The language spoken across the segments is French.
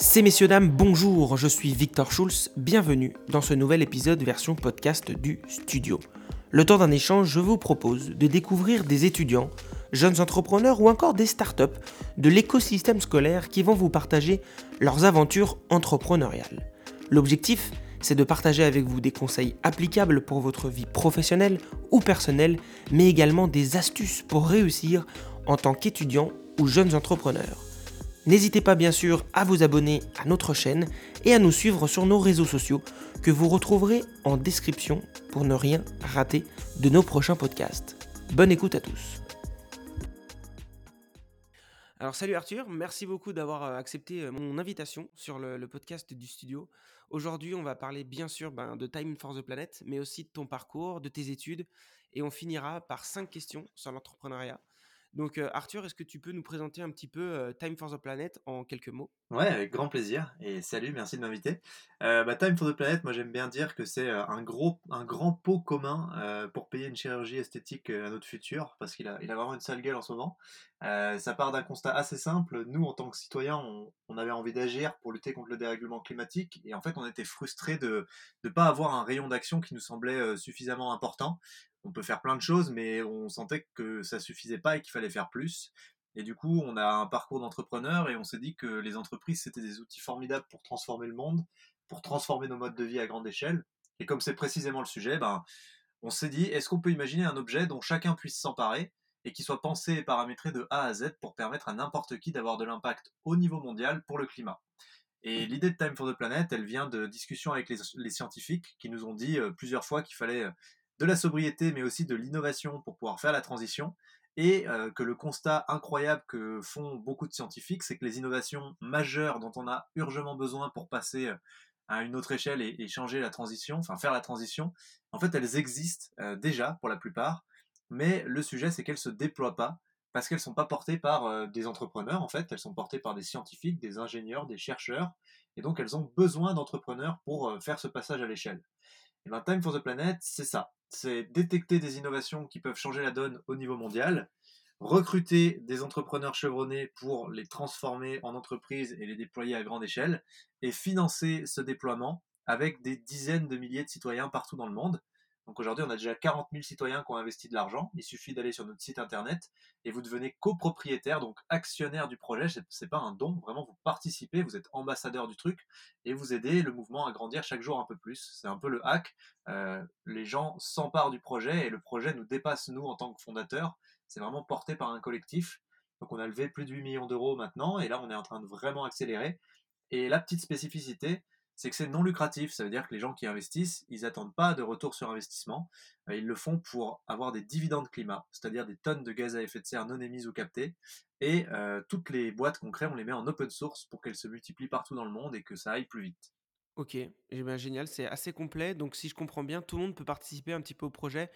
C'est messieurs dames, bonjour, je suis Victor Schulz, bienvenue dans ce nouvel épisode version podcast du studio. Le temps d'un échange, je vous propose de découvrir des étudiants, jeunes entrepreneurs ou encore des startups de l'écosystème scolaire qui vont vous partager leurs aventures entrepreneuriales. L'objectif, c'est de partager avec vous des conseils applicables pour votre vie professionnelle ou personnelle, mais également des astuces pour réussir en tant qu'étudiant ou jeunes entrepreneurs. N'hésitez pas bien sûr à vous abonner à notre chaîne et à nous suivre sur nos réseaux sociaux que vous retrouverez en description pour ne rien rater de nos prochains podcasts. Bonne écoute à tous. Alors salut Arthur, merci beaucoup d'avoir euh, accepté euh, mon invitation sur le, podcast du studio. Aujourd'hui on va parler bien sûr ben, de Time for the Planet, mais aussi de ton parcours, de tes études, et on finira par cinq questions sur l'entrepreneuriat. Donc, Arthur, est-ce que tu peux nous présenter un petit peu Time for the Planet en quelques mots? Ouais, avec grand plaisir. Et salut, merci de m'inviter. Bah, Time for the Planet, moi j'aime bien dire que c'est un, gros, un grand pot commun pour payer une chirurgie esthétique à notre futur, parce qu'il a, il a vraiment une sale gueule en ce moment. Ça part d'un constat assez simple. Nous, en tant que citoyens, on, on avait envie d'agir pour lutter contre le dérèglement climatique, et en fait, on était frustrés de ne pas avoir un rayon d'action qui nous semblait suffisamment important on peut faire plein de choses, mais on sentait que ça suffisait pas et qu'il fallait faire plus. Et du coup, on a un parcours d'entrepreneur et on s'est dit que les entreprises, c'était des outils formidables pour transformer le monde, pour transformer nos modes de vie à grande échelle. Et comme c'est précisément le sujet, ben, on s'est dit, est-ce qu'on peut imaginer un objet dont chacun puisse s'emparer et qui soit pensé et paramétré de A à Z pour permettre à n'importe qui d'avoir de l'impact au niveau mondial pour le climat. Et l'idée de Time for the Planet, elle vient de discussions avec les, scientifiques qui nous ont dit euh, plusieurs fois qu'il fallait euh, de la sobriété, mais aussi de l'innovation pour pouvoir faire la transition. Et euh, que le constat incroyable que font beaucoup de scientifiques, c'est que les innovations majeures dont on a urgemment besoin pour passer à une autre échelle et, changer la transition, enfin faire la transition, en fait elles existent euh, déjà pour la plupart, mais le sujet c'est qu'elles ne se déploient pas parce qu'elles sont pas portées par des entrepreneurs, en fait, elles sont portées par des scientifiques, des ingénieurs, des chercheurs, et donc elles ont besoin d'entrepreneurs pour faire ce passage à l'échelle. Et bien Time for the Planet, c'est ça c'est détecter des innovations qui peuvent changer la donne au niveau mondial, recruter des entrepreneurs chevronnés pour les transformer en entreprises et les déployer à grande échelle, et financer ce déploiement avec des dizaines de milliers de citoyens partout dans le monde. Donc aujourd'hui, on a déjà 40 000 citoyens qui ont investi de l'argent. Il suffit d'aller sur notre site internet et vous devenez copropriétaire, donc actionnaire du projet. Ce n'est pas un don, vraiment vous participez, vous êtes ambassadeur du truc et vous aidez le mouvement à grandir chaque jour un peu plus. C'est un peu le hack. Euh, les gens s'emparent du projet et le projet nous dépasse nous en tant que fondateurs. C'est vraiment porté par un collectif. Donc on a levé plus de 8 millions d'euros maintenant et là on est en train de vraiment accélérer. Et la petite spécificité, c'est que c'est non lucratif. Ça veut dire que les gens qui investissent, ils n'attendent pas de retour sur investissement. Euh, ils le font pour avoir des dividendes climat, c'est-à-dire des tonnes de gaz à effet de serre non émises ou captées. Et euh, toutes les boîtes qu'on crée, on les met en open source pour qu'elles se multiplient partout dans le monde et que ça aille plus vite. Ok, eh ben, génial, c'est assez complet. Donc si je comprends bien, tout le monde peut participer un petit peu au projet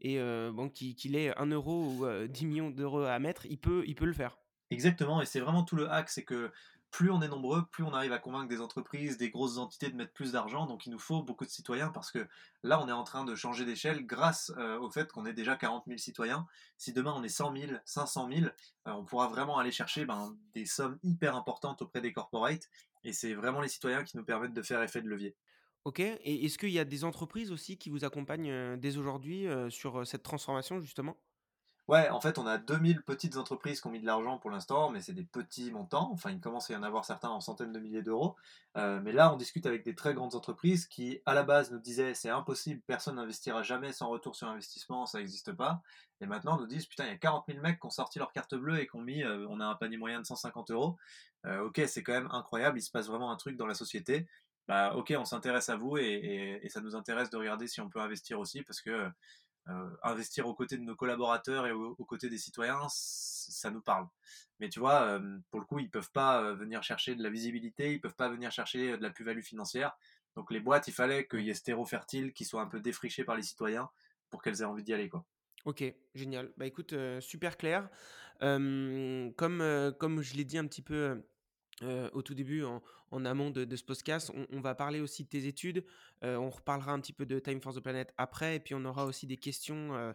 et euh, bon, qu'il ait 1 euro ou 10 millions d'euros à mettre, il peut, il peut le faire. Exactement, et c'est vraiment tout le hack, c'est que plus on est nombreux, plus on arrive à convaincre des entreprises, des grosses entités de mettre plus d'argent. Donc il nous faut beaucoup de citoyens parce que là, on est en train de changer d'échelle grâce euh, au fait qu'on est déjà 40 000 citoyens. Si demain on est 100 000, 500 000, on pourra vraiment aller chercher ben, des sommes hyper importantes auprès des corporates. Et c'est vraiment les citoyens qui nous permettent de faire effet de levier. Ok, et est-ce qu'il y a des entreprises aussi qui vous accompagnent euh, dès aujourd'hui euh, sur cette transformation justement? Ouais, en fait, on a 2000 petites entreprises qui ont mis de l'argent pour l'instant, mais c'est des petits montants. Enfin, il commence à y en avoir certains en centaines de milliers d'euros. Euh, mais là, on discute avec des très grandes entreprises qui, à la base, nous disaient c'est impossible, personne n'investira jamais sans retour sur investissement, ça n'existe pas. Et maintenant, nous disent putain, il y a 40 000 mecs qui ont sorti leur carte bleue et qui ont mis, euh, on a un panier moyen de 150 euros. Euh, ok, c'est quand même incroyable, il se passe vraiment un truc dans la société. Bah, ok, on s'intéresse à vous et, ça nous intéresse de regarder si on peut investir aussi parce que investir aux côtés de nos collaborateurs et aux, côtés des citoyens, ça nous parle. Mais tu vois, euh, pour le coup, ils peuvent pas euh, venir chercher de la visibilité, ils peuvent pas venir chercher de la plus-value financière. Donc les boîtes, il fallait qu'il y ait ce terreau fertile qui soit un peu défriché par les citoyens pour qu'elles aient envie d'y aller. Quoi. Ok, génial. Bah écoute, super clair. comme, comme je l'ai dit un petit peu au tout début, en, amont de, ce podcast, on, va parler aussi de tes études. on reparlera un petit peu de Time for the Planet après, et puis on aura aussi des questions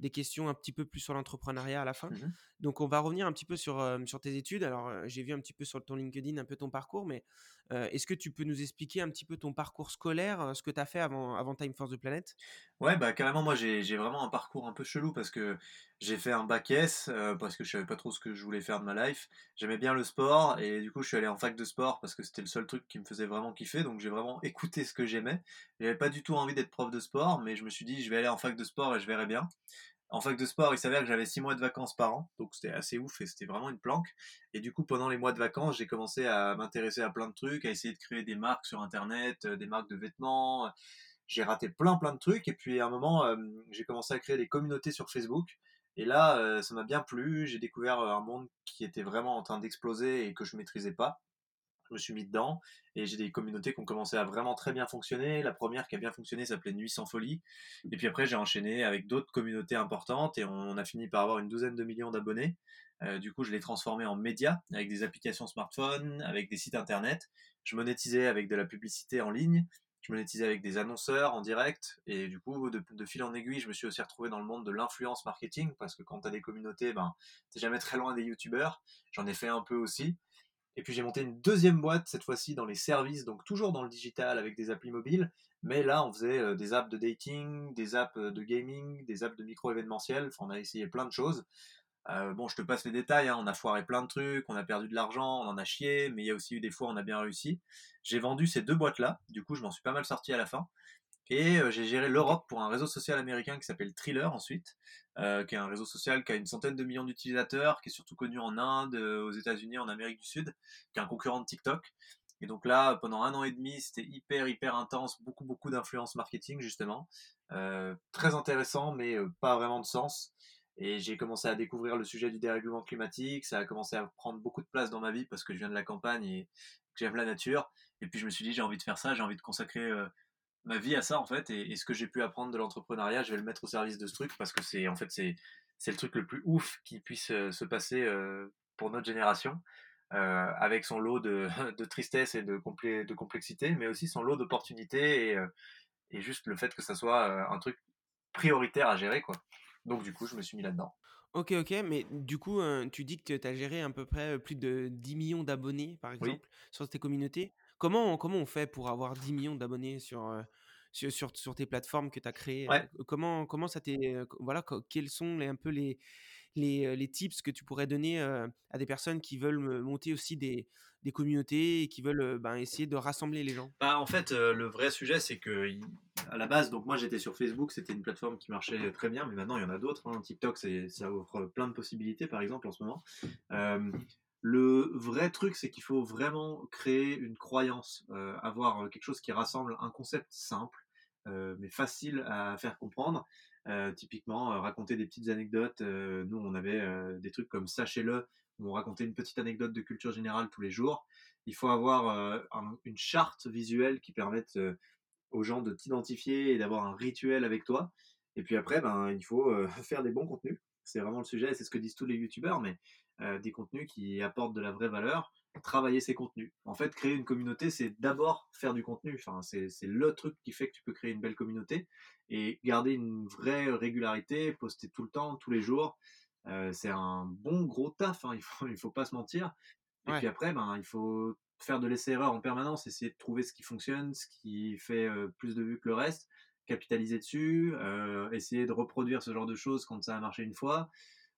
des questions un petit peu plus sur l'entrepreneuriat à la fin. Mmh Donc, on va revenir un petit peu sur, sur tes études. Alors, j'ai vu un petit peu sur ton LinkedIn un peu ton parcours, mais euh, est-ce que tu peux nous expliquer un petit peu ton parcours scolaire, euh, ce que tu as fait avant, avant Time Force the Planet Ouais, bah carrément, moi j'ai j'ai vraiment un parcours un peu chelou parce que j'ai fait un bac S euh, parce que je savais pas trop ce que je voulais faire de ma life. J'aimais bien le sport et du coup je suis allé en fac de sport parce que c'était le seul truc qui me faisait vraiment kiffer. Donc j'ai vraiment écouté ce que j'aimais. J'avais pas du tout envie d'être prof de sport, mais je me suis dit je vais aller en fac de sport et je verrai bien. En fac de sport, il s'avère que j'avais six mois de vacances par an, donc c'était assez ouf et c'était vraiment une planque. Et du coup, pendant les mois de vacances, j'ai commencé à m'intéresser à plein de trucs, à essayer de créer des marques sur Internet, euh, des marques de vêtements. J'ai raté plein plein de trucs et puis à un moment, euh, j'ai commencé à créer des communautés sur Facebook. Et là, euh, ça m'a bien plu. J'ai découvert un monde qui était vraiment en train d'exploser et que je maîtrisais pas je me suis mis dedans et j'ai des communautés qui ont commencé à vraiment très bien fonctionner. La première qui a bien fonctionné s'appelait Nuit sans folie. Et puis après, j'ai enchaîné avec d'autres communautés importantes et on a fini par avoir une douzaine de millions d'abonnés. Euh, du coup, je l'ai transformé en média avec des applications smartphone, avec des sites internet. Je monétisais avec de la publicité en ligne. Je monétisais avec des annonceurs en direct et du coup de, fil en aiguille je me suis aussi retrouvé dans le monde de l'influence marketing parce que quand tu as des communautés ben t'es jamais très loin des youtubeurs j'en ai fait un peu aussi et puis j'ai monté une deuxième boîte, cette fois-ci dans les services, donc toujours dans le digital avec des applis mobiles. Mais là, on faisait euh, des apps de dating, des apps euh, de gaming, des apps de micro-événementiel. Enfin, on a essayé plein de choses. Euh, bon, je te passe les détails. Hein. On a foiré plein de trucs, on a perdu de l'argent, on en a chié, mais il y a aussi eu des fois où on a bien réussi. J'ai vendu ces deux boîtes-là. Du coup, je m'en suis pas mal sorti à la fin. Et euh, j'ai géré l'Europe pour un réseau social américain qui s'appelle Thriller ensuite, euh, qui est un réseau social qui a une centaine de millions d'utilisateurs, qui est surtout connu en Inde, euh, aux États-Unis, en Amérique du Sud, qui est un concurrent de TikTok. Et donc là, pendant un an et demi, c'était hyper hyper intense, beaucoup beaucoup d'influence marketing justement, très intéressant, mais pas vraiment de sens. Et j'ai commencé à découvrir le sujet du dérèglement climatique, ça a commencé à prendre beaucoup de place dans ma vie parce que je viens de la campagne et que j'aime la nature. Et puis je me suis dit j'ai envie de faire ça, j'ai envie de consacrer ma vie à ça en fait et, et ce que j'ai pu apprendre de l'entrepreneuriat je vais le mettre au service de ce truc parce que c'est en fait c'est c'est le truc le plus ouf qui puisse euh, se passer euh, pour notre génération euh, avec son lot de, de tristesse et de, complé de complexité mais aussi son lot d'opportunités et, et juste le fait que ça soit un truc prioritaire à gérer quoi. Donc du coup je me suis mis là-dedans. Ok, ok, mais du coup, euh, tu dis que tu as géré à peu près plus de 10 millions d'abonnés, par oui. exemple, sur tes communautés. Comment, comment on fait pour avoir 10 millions d'abonnés sur, euh, sur, sur, sur tes plateformes que tu as créées? ouais euh, Comment, comment ça t'est... euh, Voilà, quels sont les, un peu les, les, les tips que tu pourrais donner à des personnes qui veulent monter aussi des, des communautés et qui veulent ben, essayer de rassembler les gens? Bah, en fait, le vrai sujet, c'est que à la base, donc moi j'étais sur Facebook, c'était une plateforme qui marchait très bien, mais maintenant il y en a d'autres. hein. TikTok, c'est, ça offre plein de possibilités, par exemple, en ce moment. Euh, le vrai truc, c'est qu'il faut vraiment créer une croyance, euh, avoir quelque chose qui rassemble un concept simple, mais facile à faire comprendre. Typiquement, raconter des petites anecdotes. Nous, on avait des trucs comme Sachez-le, où on racontait une petite anecdote de culture générale tous les jours. Il faut avoir un- une charte visuelle qui permette aux gens de t'identifier et d'avoir un rituel avec toi. Et puis après, ben, il faut faire des bons contenus. C'est vraiment le sujet, c'est ce que disent tous les youtubeurs, mais euh, des contenus qui apportent de la vraie valeur, travailler ces contenus. En fait, créer une communauté, c'est d'abord faire du contenu. Enfin, c'est le truc qui fait que tu peux créer une belle communauté et garder une vraie régularité, poster tout le temps, tous les jours. Euh, c'est un bon gros taf, hein, il faut, il faut pas se mentir. Et puis après, ben, il faut faire de l'essai-erreur en permanence, essayer de trouver ce qui fonctionne, ce qui fait euh, plus de vues que le reste, capitaliser dessus, euh, essayer de reproduire ce genre de choses quand ça a marché une fois.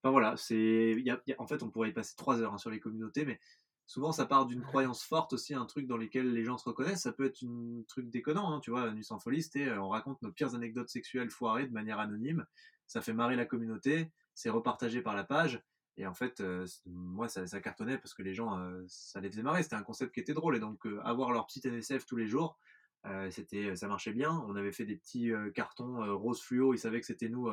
Enfin voilà, c'est, en fait, on pourrait y passer trois heures hein, sur les communautés, mais souvent ça part d'une croyance forte aussi, un truc dans lequel les gens se reconnaissent. Ça peut être un truc déconnant, hein, tu vois, Nuit sans folie, c'était, euh, on raconte nos pires anecdotes sexuelles foirées de manière anonyme. Ça fait marrer la communauté, c'est repartagé par la page. Et en fait, euh, moi, ça, cartonnait parce que les gens, euh, ça les faisait marrer. C'était un concept qui était drôle. Et donc, avoir leur petit NSF tous les jours, c'était, ça marchait bien. On avait fait des petits cartons rose fluo. Ils savaient que c'était nous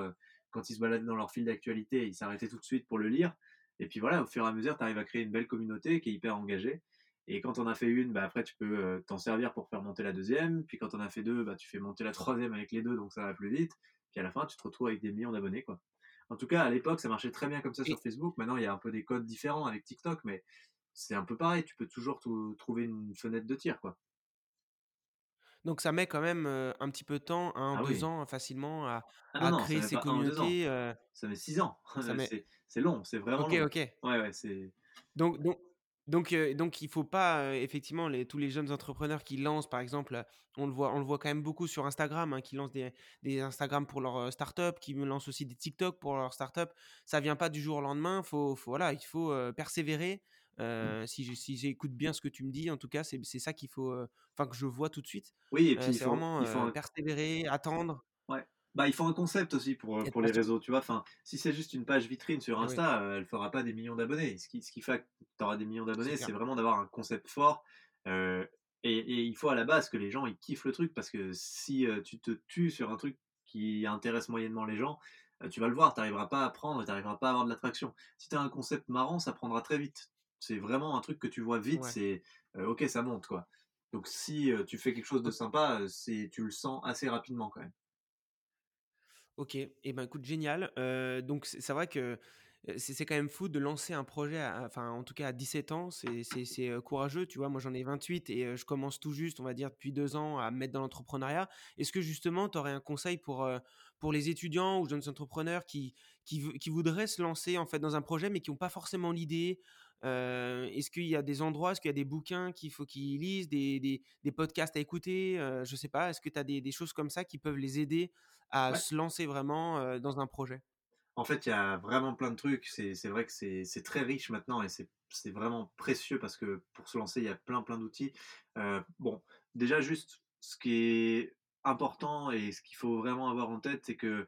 quand ils se baladaient dans leur fil d'actualité. Ils s'arrêtaient tout de suite pour le lire. Et puis voilà, au fur et à mesure, tu arrives à créer une belle communauté qui est hyper engagée. Et quand on a fait une, bah après tu peux euh, t'en servir pour faire monter la deuxième. Puis quand on a fait deux, bah tu fais monter la troisième avec les deux, donc ça va plus vite. Puis à la fin, tu te retrouves avec des millions d'abonnés, quoi. En tout cas, à l'époque, ça marchait très bien comme ça sur Facebook. Maintenant, il y a un peu des codes différents avec TikTok, mais c'est un peu pareil. Tu peux toujours trouver une fenêtre de tir, quoi. Donc ça met quand même, heu, un petit peu de temps, Ah 1-2 oui. ans facilement à Ah non, à non, ça créer met ces pas 1 ou 2 ans, communautés, heu ça met 6 ans. ça met C'est c'est long, c'est vraiment OK, long. OK. Ouais, ouais, c'est Donc donc donc heu, donc il faut pas, heu, effectivement les tous les jeunes entrepreneurs qui lancent par exemple, heu, on le voit on le voit quand même beaucoup sur Instagram, hein, qui lancent des des Instagram pour leur, heu, start-up, qui me lancent aussi des TikTok pour leur start-up. Ça vient pas du jour au lendemain, faut faut voilà, il faut, heu, persévérer. Mmh. Si j'écoute bien ce que tu me dis, en tout cas, c'est ça qu'il faut, enfin que je vois tout de suite. Oui et puis il faut vraiment, il faut un persévérer, attendre, Ouais. Bah, il faut un concept aussi pour, les réseaux, tu vois? Enfin, si c'est juste une page vitrine sur oui, Insta, heu, elle fera pas des millions d'abonnés. Ce qui ce qui fait que tu auras des millions d'abonnés, c'est vraiment d'avoir un concept fort, et et il faut à la base que les gens, ils kiffent le truc parce que si, tu te tues sur un truc qui intéresse moyennement les gens, tu vas le voir, tu arriveras pas à prendre, tu arriveras pas à avoir de l'attraction. Si tu as un concept marrant, ça prendra très vite. C'est vraiment un truc que tu vois vite, Ouais. c'est, OK, ça monte, quoi. Donc si, tu fais quelque chose de sympa, c'est tu le sens assez rapidement quand même. OK et ben, écoute génial, donc c'est vrai que, c'est quand même fou de lancer un projet à enfin, en tout cas à 17 ans, c'est courageux, tu vois? Moi, j'en ai 28 et je commence tout juste, on va dire depuis 2 ans à me mettre dans l'entrepreneuriat. Est-ce que justement tu aurais un conseil pour, pour les étudiants ou jeunes entrepreneurs qui qui qui voudraient se lancer en fait dans un projet, mais qui ont pas forcément l'idée? Heu, est-ce qu'il y a des endroits, est-ce qu'il y a des bouquins qu'il faut qu'ils lisent, des des des podcasts à écouter? Heu, je sais pas, est-ce que tu as des des choses comme ça qui peuvent les aider à Ouais. se lancer vraiment, heu, dans un projet? En fait, il y a vraiment plein de trucs. C'est c'est vrai que c'est c'est très riche maintenant et c'est c'est vraiment précieux parce que pour se lancer, il y a plein, plein d'outils. Heu, bon, déjà juste ce qui est important et ce qu'il faut vraiment avoir en tête, c'est que,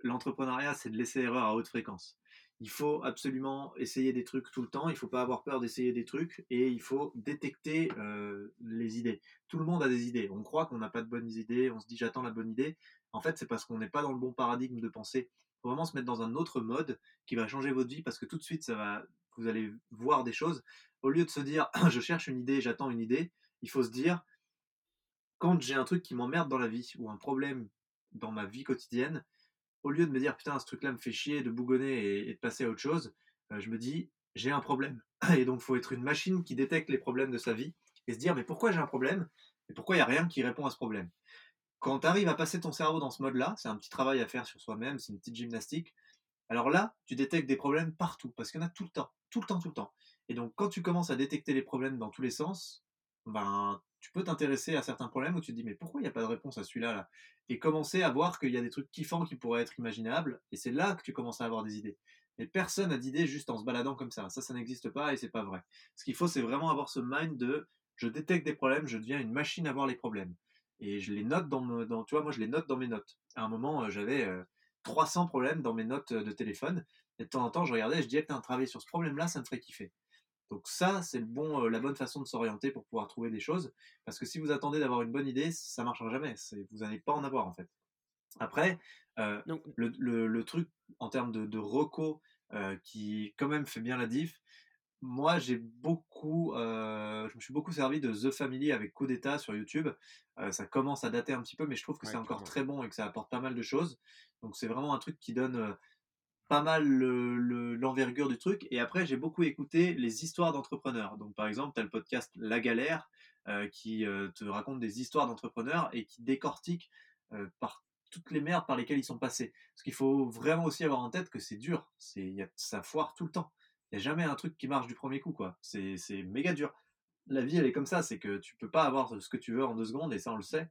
l'entrepreneuriat, c'est de l'essai-erreur à haute fréquence. Il faut absolument essayer des trucs tout le temps, il faut pas avoir peur d'essayer des trucs et il faut détecter, heu, les idées. Tout le monde a des idées. On croit qu'on n'a pas de bonnes idées, on se dit: «J'attends la bonne idée». En fait, c'est parce qu'on n'est pas dans le bon paradigme de pensée faut vraiment se mettre dans un autre mode qui va changer votre vie parce que tout de suite, ça va, vous allez voir des choses. Au lieu de se dire, je cherche une idée, j'attends une idée, il faut se dire, quand j'ai un truc qui m'emmerde dans la vie ou un problème dans ma vie quotidienne, au lieu de me dire, putain, ce truc-là me fait chier de bougonner et, de passer à autre chose, je me dis, j'ai un problème. Et donc, faut être une machine qui détecte les problèmes de sa vie et se dire, mais pourquoi j'ai un problème et pourquoi il n'y a rien qui répond à ce problème? Quand tu arrives à passer ton cerveau dans ce mode-là, c'est un petit travail à faire sur soi-même, c'est une petite gymnastique, alors là, tu détectes des problèmes partout, parce qu'il y en a tout le temps, tout le temps, tout le temps. Et donc, quand tu commences à détecter les problèmes dans tous les sens, ben, tu peux t'intéresser à certains problèmes où tu te dis, mais pourquoi il n'y a pas de réponse à celui-là, là? Et commencer à voir qu'il y a des trucs kiffants qui pourraient être imaginables, et c'est là que tu commences à avoir des idées. Mais personne n'a d'idées juste en se baladant comme ça. Ça, ça n'existe pas et c'est pas vrai. Ce qu'il faut, c'est vraiment avoir ce mind de, je détecte des problèmes, je deviens une machine à voir les problèmes. Et je les note dans, me, dans tu vois, moi, je les note dans mes notes. À un moment, euh, j'avais, euh, 300 problèmes dans mes notes de téléphone. Et de temps en temps, je regardais je disais, putain, travailler sur ce problème-là, ça me ferait kiffer. Donc ça, c'est le bon, la bonne façon de s'orienter pour pouvoir trouver des choses. Parce que si vous attendez d'avoir une bonne idée, ça marchera jamais. Vous n'allez pas en avoir, en fait. Après, euh, Donc le, le, le, truc en termes de, de reco euh, qui quand même fait bien la diff, moi, j'ai beaucoup, euh, je me suis beaucoup servi de The Family avec Coup d'État sur YouTube. Ça commence à dater un petit peu, mais je trouve que c'est encore très bon et que ça apporte pas mal de choses. Donc c'est vraiment un truc qui donne pas mal le- le- l'envergure du truc. Et après, j'ai beaucoup écouté les histoires d'entrepreneurs. Donc par exemple, tu as le podcast La Galère euh, qui euh, te raconte des histoires d'entrepreneurs et qui décortique euh, par toutes les merdes par lesquelles ils sont passés. Parce qu'il faut vraiment aussi avoir en tête que c'est dur. C'est, y a, ça foire tout le temps. Il n'y a jamais un truc qui marche du premier coup, quoi. C'est, c'est méga dur. La vie, elle est comme ça, c'est que tu peux pas avoir ce que tu veux en deux secondes, et ça, on le sait.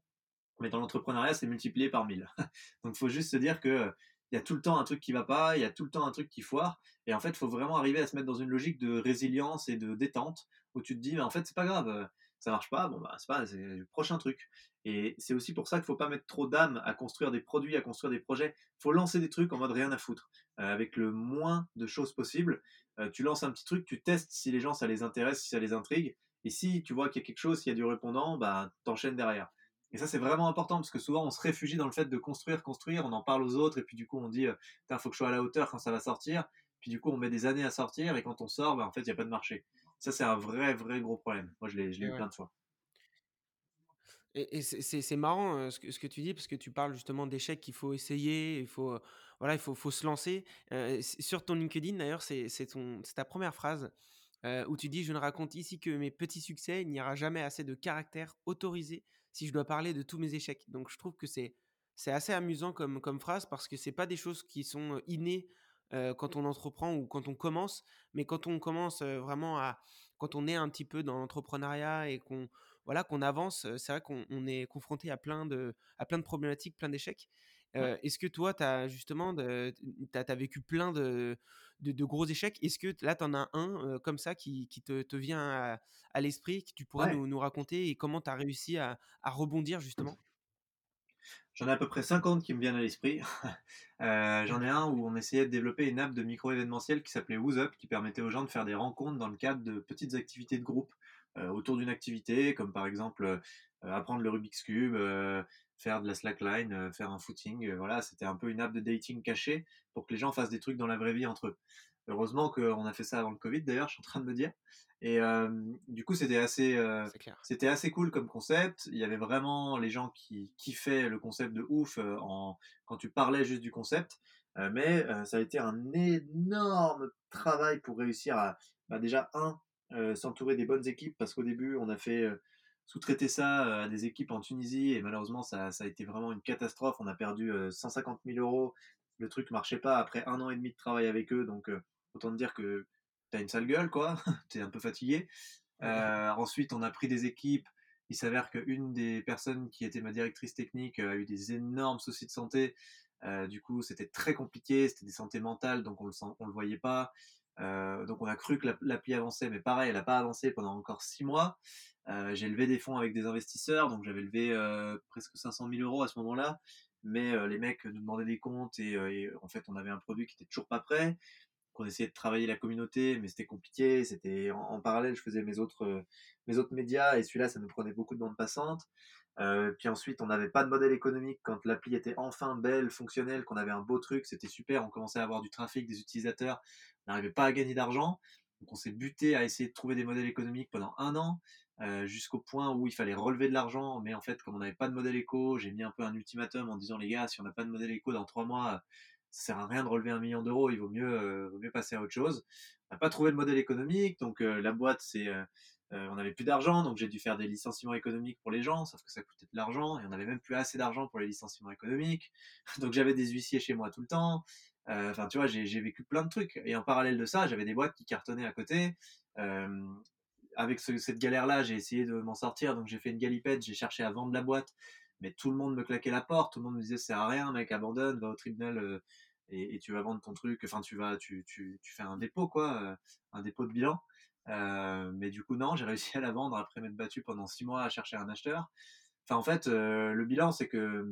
Mais dans l'entrepreneuriat, c'est multiplié par mille. Donc, faut juste se dire que il y a tout le temps un truc qui va pas, il y a tout le temps un truc qui foire. Et en fait, il faut vraiment arriver à se mettre dans une logique de résilience et de détente où tu te dis, bah, en fait, c'est pas grave, euh, ça marche pas, bon, bah, c'est pas, c'est le prochain truc. Et c'est aussi pour ça qu'il faut pas mettre trop d'âme à construire des produits, à construire des projets. faut lancer des trucs en mode rien à foutre, euh, avec le moins de choses possible. Euh, tu lances un petit truc, tu testes si les gens, ça les intéresse, si ça les intrigue. Et si tu vois qu'il y a quelque chose, s'il y a du répondant, bah, t'enchaînes derrière. Et ça, c'est vraiment important parce que souvent, on se réfugie dans le fait de construire, construire, on en parle aux autres et puis du coup, on dit, euh, faut que je sois à la hauteur quand ça va sortir. Puis du coup, on met des années à sortir et quand on sort, bah, en fait, il n'y a pas de marché. Ça, c'est un vrai, vrai gros problème. Moi, je l'ai, eu ouais. plein de fois. Et et c'est marrant, ce que ce que tu dis parce que tu parles justement d'échecs qu'il faut essayer, il faut, voilà, il faut faut se lancer. Sur ton LinkedIn d'ailleurs, c'est ta première phrase, où tu dis: «Je ne raconte ici que mes petits succès, il n'y aura jamais assez de caractère autorisé si je dois parler de tous mes échecs. Donc je trouve que c'est c'est assez amusant comme, comme phrase parce que c'est pas des choses qui sont innées quand on entreprend ou quand on commence, mais quand on commence vraiment à, quand on est un petit peu dans l'entrepreneuriat et qu'on voilà qu'on avance, c'est vrai qu'on est confronté à plein de à plein de problématiques, plein d'échecs. Est-ce que toi, tu as justement, tu as, vécu plein de, de, gros échecs? Est-ce que là, tu en as un comme ça qui, qui te, te, vient à, l'esprit, que tu pourrais nous, nous, raconter et comment tu as réussi à, à rebondir justement? J'en ai à peu près 50 qui me viennent à l'esprit. euh, J'en ai un où on essayait de développer une app de micro-événementiel qui s'appelait Who's Up, qui permettait aux gens de faire des rencontres dans le cadre de petites activités de groupe autour d'une activité, comme par exemple apprendre le Rubik's Cube, euh, faire de la slackline, faire un footing. voilà, c'était un peu une app de dating cachée pour que les gens fassent des trucs dans la vraie vie entre eux. Heureusement qu'on a fait ça avant le Covid, d'ailleurs, je suis en train de me dire. Et euh, du coup, c'était assez, euh, c'était assez cool comme concept. Il y avait vraiment les gens qui kiffaient le concept de ouf euh, en, quand tu parlais juste du concept. Euh, mais euh, ça a été un énorme travail pour réussir à, bah déjà, un, s'entourer des bonnes équipes, parce qu'au début, on a fait sous-traiter ça à des équipes en Tunisie, et malheureusement, ça, ça a été vraiment une catastrophe. On a perdu 150 000 euros. Le truc marchait pas après un an et demi de travail avec eux, donc autant te dire que t'as une sale gueule, quoi. T'es un peu fatigué. Euh, ensuite, on a pris des équipes. Il s'avère qu'une des personnes qui était ma directrice technique euh, a eu des énormes soucis de santé. Euh, du coup, c'était très compliqué. C'était des santé mentales, donc on le sent, on le voyait pas. Euh, donc on a cru que l'appli avançait, mais pareil, elle a pas avancé pendant encore six mois. Euh, j'ai levé des fonds avec des investisseurs, donc j'avais levé euh, presque 500 000 euros à ce moment-là. Mais les mecs nous demandaient des comptes et, en fait on avait un produit qui était toujours pas prêt on essayait de travailler la communauté, mais c'était compliqué. C'était en, parallèle, je faisais mes autres mes autres médias et celui-là, ça nous prenait beaucoup de bande passante. Euh, puis ensuite, on n'avait pas de modèle économique quand l'appli était enfin belle, fonctionnelle, qu'on avait un beau truc, c'était super. On commençait à avoir du trafic, des utilisateurs. On n'arrivait pas à gagner d'argent. Donc on s'est buté à essayer de trouver des modèles économiques pendant un an, euh, jusqu'au point où il fallait relever de l'argent. Mais en fait, comme on n'avait pas de modèle éco, j'ai mis un peu un ultimatum en disant les gars, si on n'a pas de modèle éco dans trois mois, ça sert à rien de relever un million d'euros, il vaut mieux, euh, passer à autre chose. On n'a pas trouvé le modèle économique, donc la boîte, c'est, euh, on n'avait plus d'argent, donc j'ai dû faire des licenciements économiques pour les gens, sauf que ça coûtait de l'argent, et on n'avait même plus assez d'argent pour les licenciements économiques. Donc j'avais des huissiers chez moi tout le temps. Enfin, tu vois, j'ai vécu plein de trucs. Et en parallèle de ça, j'avais des boîtes qui cartonnaient à côté. avec ce, cette galère-là, j'ai essayé de m'en sortir, donc j'ai fait une galipette, j'ai cherché à vendre la boîte mais tout le monde me claquait la porte, tout le monde me disait c'est à rien, mec, abandonne, va au tribunal euh, et, tu vas vendre ton truc, enfin tu vas, tu, fais un dépôt quoi, euh, un dépôt de bilan. Euh, mais du coup non, j'ai réussi à la vendre après m'être battu pendant six mois à chercher un acheteur. Enfin en fait, le bilan c'est que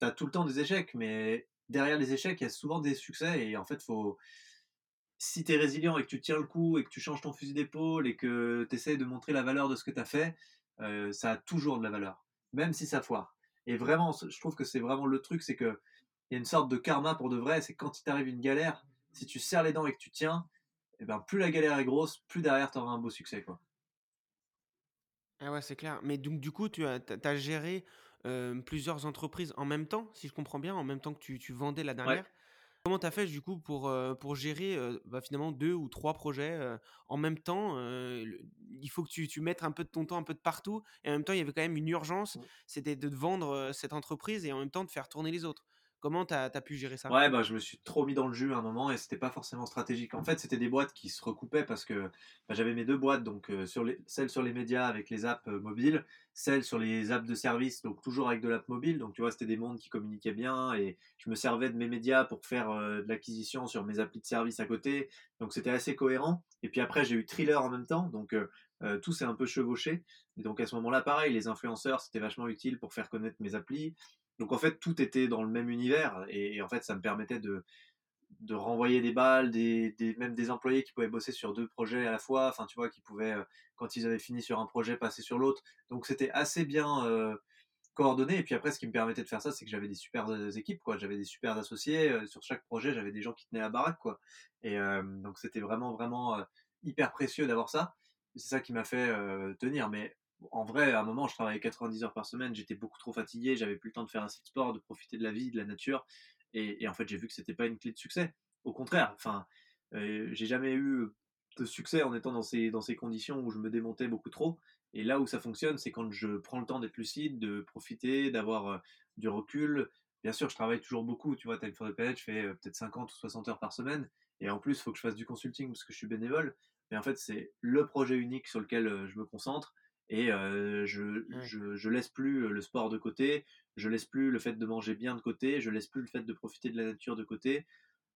tu as tout le temps des échecs, mais derrière les échecs il y a souvent des succès et en fait faut si tu es résilient et que tu tiens le coup et que tu changes ton fusil d'épaule et que tu essaies de montrer la valeur de ce que tu as fait, euh, ça a toujours de la valeur, même si ça foire. Et vraiment, je trouve que c'est vraiment le truc, c'est que il y a une sorte de karma pour de vrai. C'est quand il t'arrive une galère, si tu serres les dents et que tu tiens, et ben plus la galère est grosse, plus derrière tu auras un beau succès, quoi. Ah ouais, c'est clair. Mais donc, du coup, tu as, as géré euh, plusieurs entreprises en même temps, si je comprends bien, en même temps que tu, tu vendais la dernière. Comment tu as fait du coup pour, euh, pour gérer euh, bah, finalement deux ou trois projets en même temps Il faut que tu, tu mettes un peu de ton temps un peu de partout et en même temps il y avait quand même une urgence, c'était de vendre cette entreprise et en même temps de faire tourner les autres. Comment tu as, pu gérer ça? Ouais, bah, je me suis trop mis dans le jus à un moment et c'était pas forcément stratégique. En fait, c'était des boîtes qui se recoupaient parce que bah, j'avais mes deux boîtes, donc euh, sur les, celle sur les médias avec les apps euh, mobiles, celle sur les apps de service, donc toujours avec de l'app mobile. Donc tu vois, c'était des mondes qui communiquaient bien et je me servais de mes médias pour faire euh, de l'acquisition sur mes applis de service à côté. Donc c'était assez cohérent. Et puis après, j'ai eu Thriller en même temps, donc tout s'est un peu chevauché. Et donc à ce moment-là, pareil, les influenceurs, c'était vachement utile pour faire connaître mes applis. Donc en fait, tout était dans le même univers et, en fait, ça me permettait de, de renvoyer des balles, des, des, même des employés qui pouvaient bosser sur deux projets à la fois, enfin tu vois, qui pouvaient, euh, quand ils avaient fini sur un projet, passer sur l'autre. Donc c'était assez bien euh, coordonné. Et puis après, ce qui me permettait de faire ça, c'est que j'avais des super euh, équipes, quoi. J'avais des super associés. sur chaque projet, j'avais des gens qui tenaient la baraque, quoi. Et donc c'était vraiment, vraiment hyper précieux d'avoir ça. C'est ça qui m'a fait tenir. Mais en vrai, à un moment, je travaillais 90 heures par semaine, j'étais beaucoup trop fatigué, j'avais plus le temps de faire un site sport, de profiter de la vie, de la nature. Et, en fait, j'ai vu que c'était pas une clé de succès. Au contraire, enfin, euh, j'ai jamais eu de succès en étant dans ces, dans ces conditions où je me démontais beaucoup trop. Et là où ça fonctionne, c'est quand je prends le temps d'être lucide, de profiter, d'avoir euh, du recul. Bien sûr, je travaille toujours beaucoup. Tu vois, Time for the Planet, je fais euh, peut-être 50 ou 60 heures par semaine. Et en plus, il faut que je fasse du consulting parce que je suis bénévole. Mais en fait, c'est le projet unique sur lequel euh, je me concentre. Et je, je, je, laisse plus le sport de côté, je laisse plus le fait de manger bien de côté, je laisse plus le fait de profiter de la nature de côté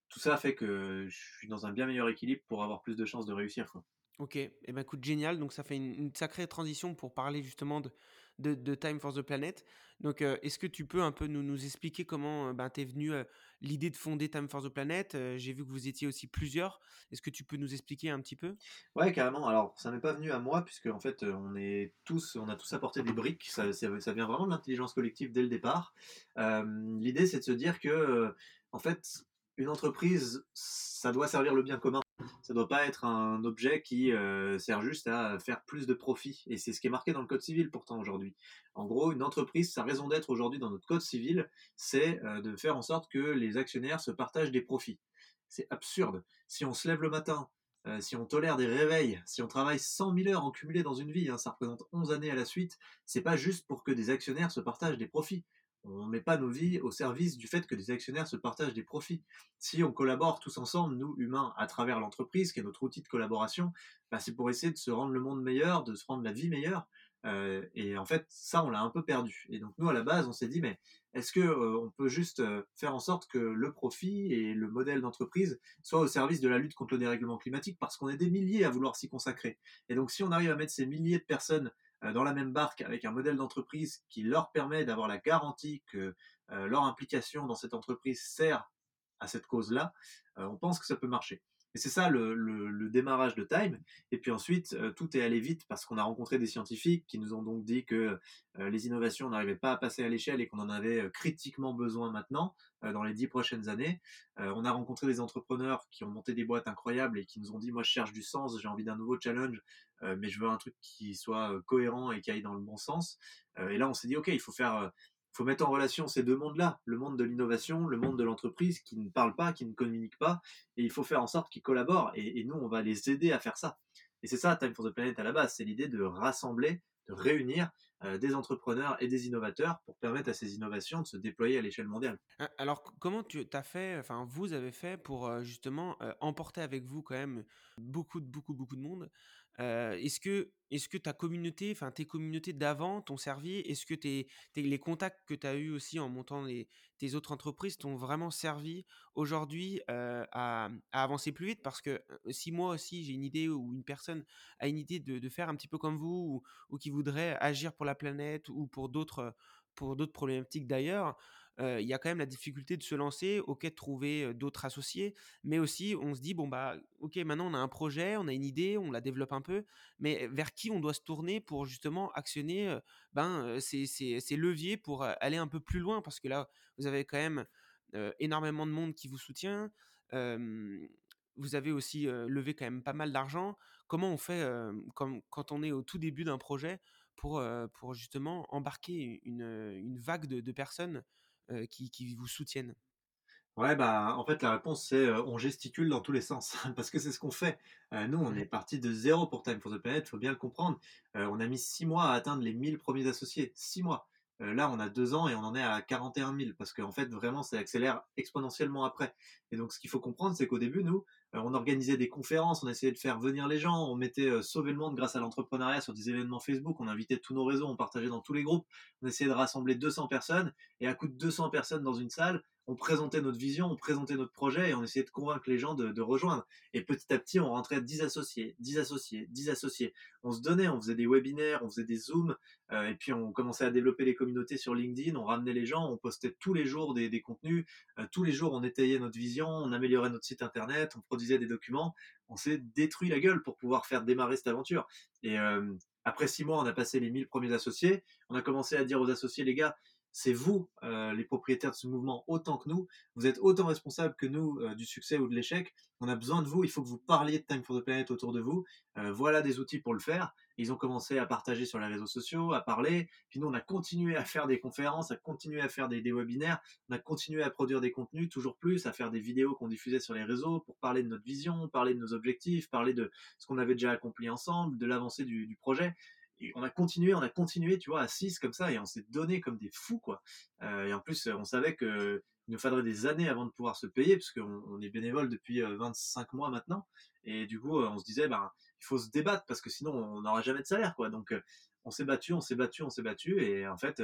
tout ça fait que je suis dans un bien meilleur équilibre pour avoir plus de chances de réussir. Quoi. Ok, et eh ben écoute, génial. Donc ça fait une, sacrée transition pour parler justement de, de, Time for the Planet. Donc euh, est-ce que tu peux un peu nous, nous expliquer comment euh, ben, t'es venu euh, l'idée de fonder Time for the Planet J'ai vu que vous étiez aussi plusieurs. Est-ce que tu peux nous expliquer un petit peu? Ouais, carrément. Alors ça n'est pas venu à moi puisque en fait on est tous, on a tous apporté des briques. Ça, ça, vient vraiment de l'intelligence collective dès le départ. l'idée c'est de se dire que en fait une entreprise, ça doit servir le bien commun. Ça doit pas être un objet qui euh, sert juste à faire plus de profit. Et c'est ce qui est marqué dans le code civil pourtant aujourd'hui. En gros, une entreprise, sa raison d'être aujourd'hui dans notre code civil, c'est euh, de faire en sorte que les actionnaires se partagent des profits. C'est absurde. Si on se lève le matin, euh, si on tolère des réveils, si on travaille 100 000 heures en cumulé dans une vie, hein, ça représente 11 années à la suite, c'est pas juste pour que des actionnaires se partagent des profits on ne met pas nos vies au service du fait que des actionnaires se partagent des profits. Si on collabore tous ensemble, nous humains, à travers l'entreprise, qui est notre outil de collaboration, bah, c'est pour essayer de se rendre le monde meilleur, de se rendre la vie meilleure. Euh, et en fait, ça, on l'a un peu perdu. Et donc nous, à la base, on s'est dit, mais est-ce que euh, on peut juste euh, faire en sorte que le profit et le modèle d'entreprise soient au service de la lutte contre le dérèglement climatique, parce qu'on est des milliers à vouloir s'y consacrer. Et donc, si on arrive à mettre ces milliers de personnes dans la même barque avec un modèle d'entreprise qui leur permet d'avoir la garantie que euh, leur implication dans cette entreprise sert à cette cause-là, euh, on pense que ça peut marcher. C'est ça le, démarrage de Time. Et puis ensuite, tout est allé vite parce qu'on a rencontré des scientifiques qui nous ont donc dit que les innovations n'arrivaient pas à passer à l'échelle et qu'on en avait critiquement besoin maintenant, dans les dix prochaines années. on a rencontré des entrepreneurs qui ont monté des boîtes incroyables et qui nous ont dit, moi je cherche du sens, j'ai envie d'un nouveau challenge, mais je veux un truc qui soit cohérent et qui aille dans le bon sens. et là, on s'est dit, OK, il faut faire faut mettre en relation ces deux mondes-là, le monde de l'innovation, le monde de l'entreprise qui ne parle pas, qui ne communique pas, et il faut faire en sorte qu'ils collaborent. Et, nous, on va les aider à faire ça. Et c'est ça, Time for the Planet à la base, c'est l'idée de rassembler, de réunir euh, des entrepreneurs et des innovateurs pour permettre à ces innovations de se déployer à l'échelle mondiale. Ah, alors, comment tu as fait, enfin, vous avez fait pour euh, justement euh, emporter avec vous quand même beaucoup, beaucoup, beaucoup de monde Est-ce que est-ce que ta communauté, enfin tes communautés d'avant t'ont servi? Est-ce que les contacts que tu as eus aussi en montant tes autres entreprises t'ont vraiment servi aujourd'hui euh, à, avancer plus vite? Parce que euh, si moi aussi j'ai une idée ou une personne a une idée de, faire un petit peu comme vous ou, qui voudrait agir pour la planète ou pour d'autres pour d'autres problématiques d'ailleurs, il y a quand même la difficulté de se lancer, ok, de trouver d'autres associés, mais aussi on se dit, bon, bah, ok, maintenant on a un projet, on a une idée, on la développe un peu, mais vers qui on doit se tourner pour justement actionner ben, ces, ces, leviers pour aller un peu plus loin, parce que là, vous avez quand même énormément de monde qui vous soutient. vous avez aussi levé quand même pas mal d'argent. Comment on fait comme, quand on est au tout début d'un projet pour, pour justement embarquer une, une vague de, personnes qui, qui, vous soutiennent? Ouais, bah, en fait, la réponse, c'est euh, on gesticule dans tous les sens, parce que c'est ce qu'on fait. Euh, nous, on est parti de zéro pour Time for the Planet, faut bien le comprendre. on a mis six mois à atteindre les 1000 premiers associés. Six mois. là, on a deux ans et on en est à 41 000, parce qu'en fait, vraiment, ça accélère exponentiellement après. Et donc, ce qu'il faut comprendre, c'est qu'au début, nous, on organisait des conférences, on essayait de faire venir les gens, on mettait sauver le monde grâce à l'entrepreneuriat sur des événements Facebook, on invitait tous nos réseaux, on partageait dans tous les groupes, on essayait de rassembler 200 personnes, et à coup de 200 personnes dans une salle, on présentait notre vision, on présentait notre projet et on essayait de convaincre les gens de, rejoindre. Et petit à petit, on rentrait 10 associés, 10 associés, 10 associés. On se donnait, on faisait des webinaires, on faisait des zooms, euh, et puis on commençait à développer les communautés sur LinkedIn, on ramenait les gens, on postait tous les jours des, contenus, euh, tous les jours on étayait notre vision, on améliorait notre site internet, on produisait des documents. On s'est détruit la gueule pour pouvoir faire démarrer cette aventure. Et euh, après six mois, on a passé les 1000 premiers associés. On a commencé à dire aux associés, les gars, c'est vous euh, les propriétaires de ce mouvement autant que nous. Vous êtes autant responsables que nous euh, du succès ou de l'échec. On a besoin de vous. Il faut que vous parliez de Time for the Planet autour de vous. Voilà des outils pour le faire. Ils ont commencé à partager sur les réseaux sociaux, à parler. Puis nous, on a continué à faire des conférences, à continuer à faire des, webinaires. On a continué à produire des contenus toujours plus, à faire des vidéos qu'on diffusait sur les réseaux pour parler de notre vision, parler de nos objectifs, parler de ce qu'on avait déjà accompli ensemble, de l'avancée du, du projet et on a continué, on a continué, tu vois, à 6 comme ça, et on s'est donné comme des fous, quoi. Euh, et en plus, on savait qu'il nous faudrait des années avant de pouvoir se payer, parce qu'on on est bénévole depuis 25 euh, mois maintenant. Et du coup, euh, on se disait, ben, il faut se débattre, parce que sinon, on n'aura jamais de salaire, quoi. Donc, on s'est battu, on s'est battu, on s'est battu. Et en fait,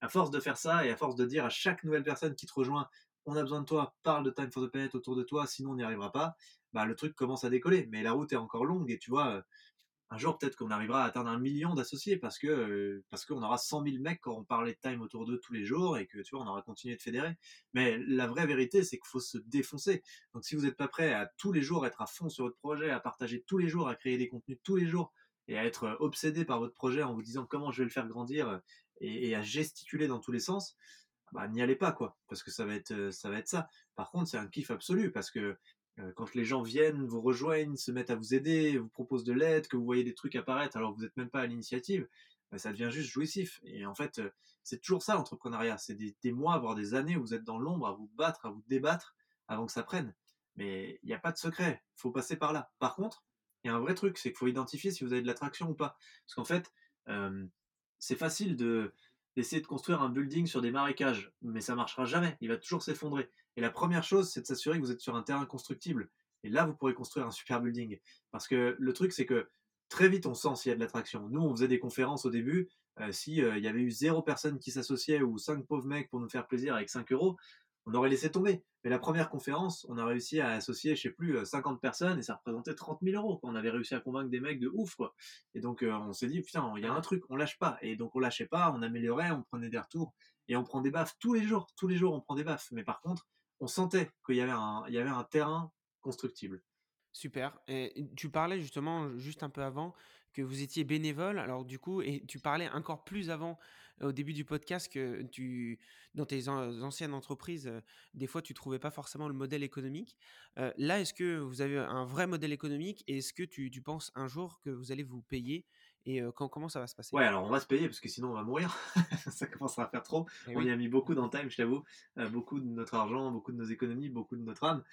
à force de faire ça, et à force de dire à chaque nouvelle personne qui te rejoint, on a besoin de toi, parle de Time for the Planet autour de toi, sinon on n'y arrivera pas, bah, le truc commence à décoller. Mais la route est encore longue, et tu vois, un jour peut-être qu'on arrivera à atteindre un million d'associés parce que euh, parce qu'on aura 100 000 mecs qui auront parlé de time autour d'eux tous les jours et que tu vois on aura continué de fédérer. Mais la vraie vérité c'est qu'il faut se défoncer. Donc si vous n'êtes pas prêt à tous les jours être à fond sur votre projet, à partager tous les jours, à créer des contenus tous les jours et à être obsédé par votre projet en vous disant comment je vais le faire grandir et, et à gesticuler dans tous les sens, bah n'y allez pas quoi parce que ça va être ça va être ça. Par contre c'est un kiff absolu parce que euh, quand les gens viennent, vous rejoignent, se mettent à vous aider, vous proposent de l'aide, que vous voyez des trucs apparaître alors que vous n'êtes même pas à l'initiative, bah, ça devient juste jouissif. Et en fait, euh, c'est toujours ça l'entrepreneuriat. C'est des, mois, voire des années où vous êtes dans l'ombre à vous battre, à vous débattre avant que ça prenne. Mais il n'y a pas de secret. Il faut passer par là. Par contre, il y a un vrai truc, c'est qu'il faut identifier si vous avez de l'attraction ou pas. Parce qu'en fait, euh, c'est facile de d'essayer de construire un building sur des marécages, mais ça marchera jamais. Il va toujours s'effondrer. Et la première chose, c'est de s'assurer que vous êtes sur un terrain constructible. Et là, vous pourrez construire un super building. Parce que le truc, c'est que très vite, on sent s'il y a de l'attraction. Nous, on faisait des conférences au début. Euh, si euh, y avait eu zéro personne qui s'associait ou cinq pauvres mecs pour nous faire plaisir avec 5 euros, on aurait laissé tomber. Mais la première conférence, on a réussi à associer, je sais plus, 50 euh, personnes et ça représentait 30 000 euros. On avait réussi à convaincre des mecs de ouf, quoi. Et donc, on s'est dit, putain, il y a un truc, on lâche pas. Et donc, on lâchait pas, on améliorait, on prenait des retours et on prend des baffes tous les jours. Tous les jours, on prend des baffes. Mais par contre, on sentait qu'il y y avait un terrain constructible. Super. Et tu parlais justement, juste un peu avant, que vous étiez bénévole. Alors du coup, et tu parlais encore plus avant, au début du podcast, que tu, dans tes anciennes entreprises, euh, des fois, tu trouvais pas forcément le modèle économique. Euh, là, est-ce que vous avez un vrai modèle économique et est-ce que tu, tu penses un jour que vous allez vous payer et quand, comment ça va se passer? Ouais, alors on va se payer parce que sinon on va mourir. ça commencera à faire trop. Eh on y a mis beaucoup dans Time, je t'avoue. beaucoup de notre argent, beaucoup de nos économies, beaucoup de notre âme.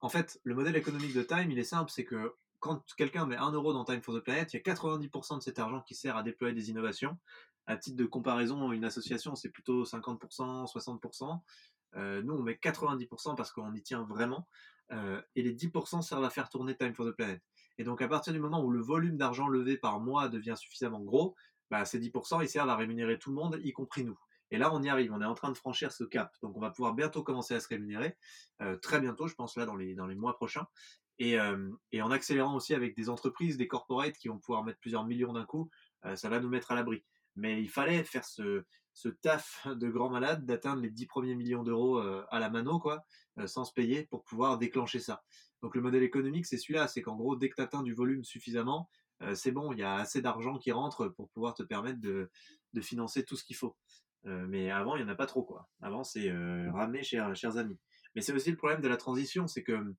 en fait, le modèle économique de Time, il est simple c'est que quand quelqu'un met 1 euro dans Time for the Planet, il y a 90% de cet argent qui sert à déployer des innovations. À titre de comparaison, une association, c'est plutôt 50%, 60%. nous, on met 90% parce qu'on y tient vraiment. et les 10% servent à faire tourner Time for the Planet. Et donc, à partir du moment où le volume d'argent levé par mois devient suffisamment gros, bah, ces 10%, ils servent à rémunérer tout le monde, y compris nous. Et là, on y arrive, on est en train de franchir ce cap. Donc, on va pouvoir bientôt commencer à se rémunérer, euh, très bientôt, je pense, là, dans les, dans les mois prochains. Et, en accélérant aussi avec des entreprises, des corporates qui vont pouvoir mettre plusieurs millions d'un coup, ça va nous mettre à l'abri. Mais il fallait faire ce, taf de grand malade d'atteindre les 10 premiers millions d'euros à la mano, quoi, sans se payer pour pouvoir déclencher ça. Donc le modèle économique, c'est celui-là, c'est qu'en gros, dès que tu atteins du volume suffisamment, c'est bon, il y a assez d'argent qui rentre pour pouvoir te permettre de, financer tout ce qu'il faut. Mais avant, il n'y en a pas trop, quoi. Avant, c'est euh, ramener, chers, chers amis. Mais c'est aussi le problème de la transition, c'est que,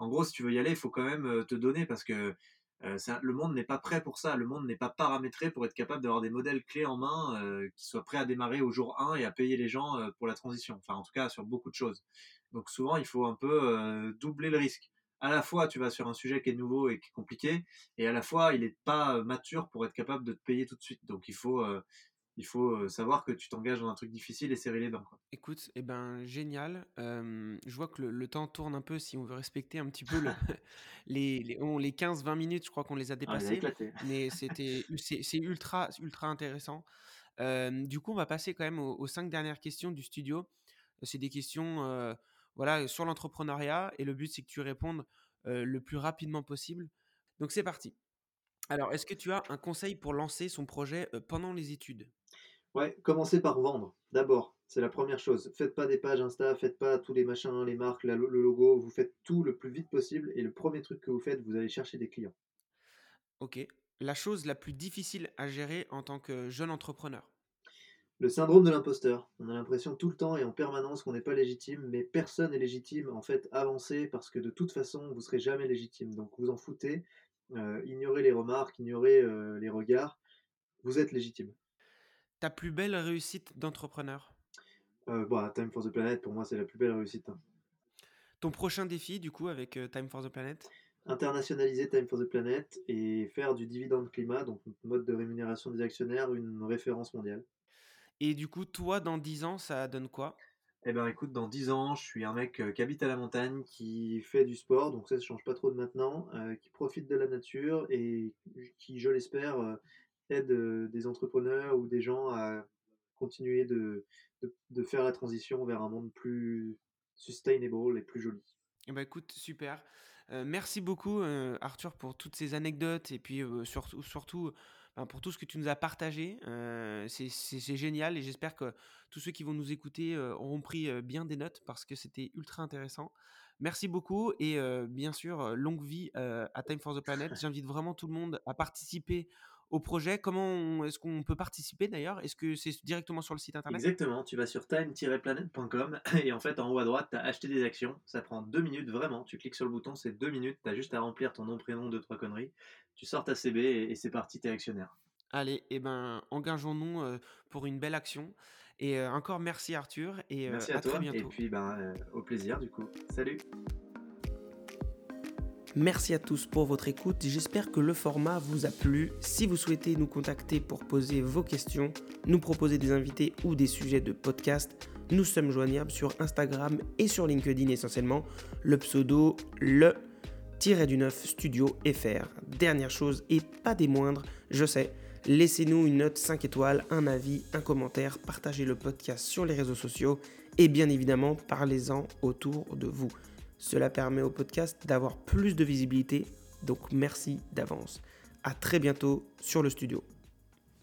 en gros, si tu veux y aller, il faut quand même te donner parce que le monde n'est pas prêt pour ça. Le monde n'est pas paramétré pour être capable d'avoir des modèles clés en main qui soient prêts à démarrer au jour 1 et à payer les gens pour la transition. Enfin, en tout cas, sur beaucoup de choses. Donc souvent, il faut un peu doubler le risque à la fois tu vas sur un sujet qui est nouveau et qui est compliqué, et à la fois il n'est pas mature pour être capable de te payer tout de suite. Donc il faut, il faut savoir que tu t'engages dans un truc difficile et serrer les dents. Quoi. Écoute, eh ben, génial. je vois que le, temps tourne un peu si on veut respecter un petit peu le, les, les, les 15-20 minutes, je crois qu'on les a ah, dépassées. mais c'était, c'est, ultra, ultra intéressant. du coup, on va passer quand même aux, aux, cinq dernières questions du studio. C'est des questions voilà, sur l'entrepreneuriat. Et le but, c'est que tu répondes le plus rapidement possible. Donc, c'est parti. Alors, est-ce que tu as un conseil pour lancer son projet pendant les études? Ouais, commencez par vendre. D'abord, c'est la première chose. Faites pas des pages Insta, faites pas tous les machins, les marques, le logo. Vous faites tout le plus vite possible. Et le premier truc que vous faites, vous allez chercher des clients. Ok. La chose la plus difficile à gérer en tant que jeune entrepreneur? Le syndrome de l'imposteur. On a l'impression tout le temps et en permanence qu'on n'est pas légitime, mais personne n'est légitime. En fait, avancez parce que de toute façon, vous serez jamais légitime. Donc vous en foutez, euh, ignorez les remarques, ignorez euh, les regards. Vous êtes légitime. Ta plus belle réussite d'entrepreneur? Euh, bah, Time for the Planet, pour moi, c'est la plus belle réussite. hein. Ton prochain défi, du coup, avec euh, Time for the Planet? Internationaliser Time for the Planet et faire du dividende climat, donc notre mode de rémunération des actionnaires, une référence mondiale. Et du coup, toi, dans 10 ans, ça donne quoi? Eh ben écoute, dans 10 ans, je suis un mec euh, qui habite à la montagne, qui fait du sport, donc ça ne change pas trop de maintenant, qui profite de la nature et qui, je l'espère, aide des entrepreneurs ou des gens à continuer de, de, faire la transition vers un monde plus sustainable et plus joli. Eh ben, écoute, super. Merci beaucoup, Arthur, pour toutes ces anecdotes et puis surtout, surtout ben, pour tout ce que tu nous as partagé. C'est génial et j'espère que tous ceux qui vont nous écouter auront pris bien des notes parce que c'était ultra intéressant. Merci beaucoup et bien sûr, longue vie à Time for the Planet. J'invite vraiment tout le monde à participer au projet. Comment est-ce qu'on peut participer d'ailleurs? Est-ce que c'est directement sur le site internet? Exactement, tu vas sur time-planet.com et en fait en haut à droite, tu as acheté des actions. Ça prend deux minutes vraiment. Tu cliques sur le bouton, c'est deux minutes. Tu as juste à remplir ton nom, prénom, deux, trois conneries. Tu sors ta CB et, et c'est parti, t'es actionnaire. Allez, eh ben, engageons-nous euh, pour une belle action. Et euh, encore merci Arthur et euh, Merci à, à très toi et bientôt. puis ben, au plaisir du coup. Salut Merci à tous pour votre écoute. J'espère que le format vous a plu. Si vous souhaitez nous contacter pour poser vos questions, nous proposer des invités ou des sujets de podcast, nous sommes joignables sur Instagram et sur LinkedIn essentiellement. Le pseudo le du 9 studio FR. Dernière chose et pas des moindres, je sais, laissez-nous une note 5 étoiles, un avis, un commentaire, partagez le podcast sur les réseaux sociaux et bien évidemment parlez-en autour de vous. Cela permet au podcast d'avoir plus de visibilité, donc merci d'avance. À très bientôt sur le studio.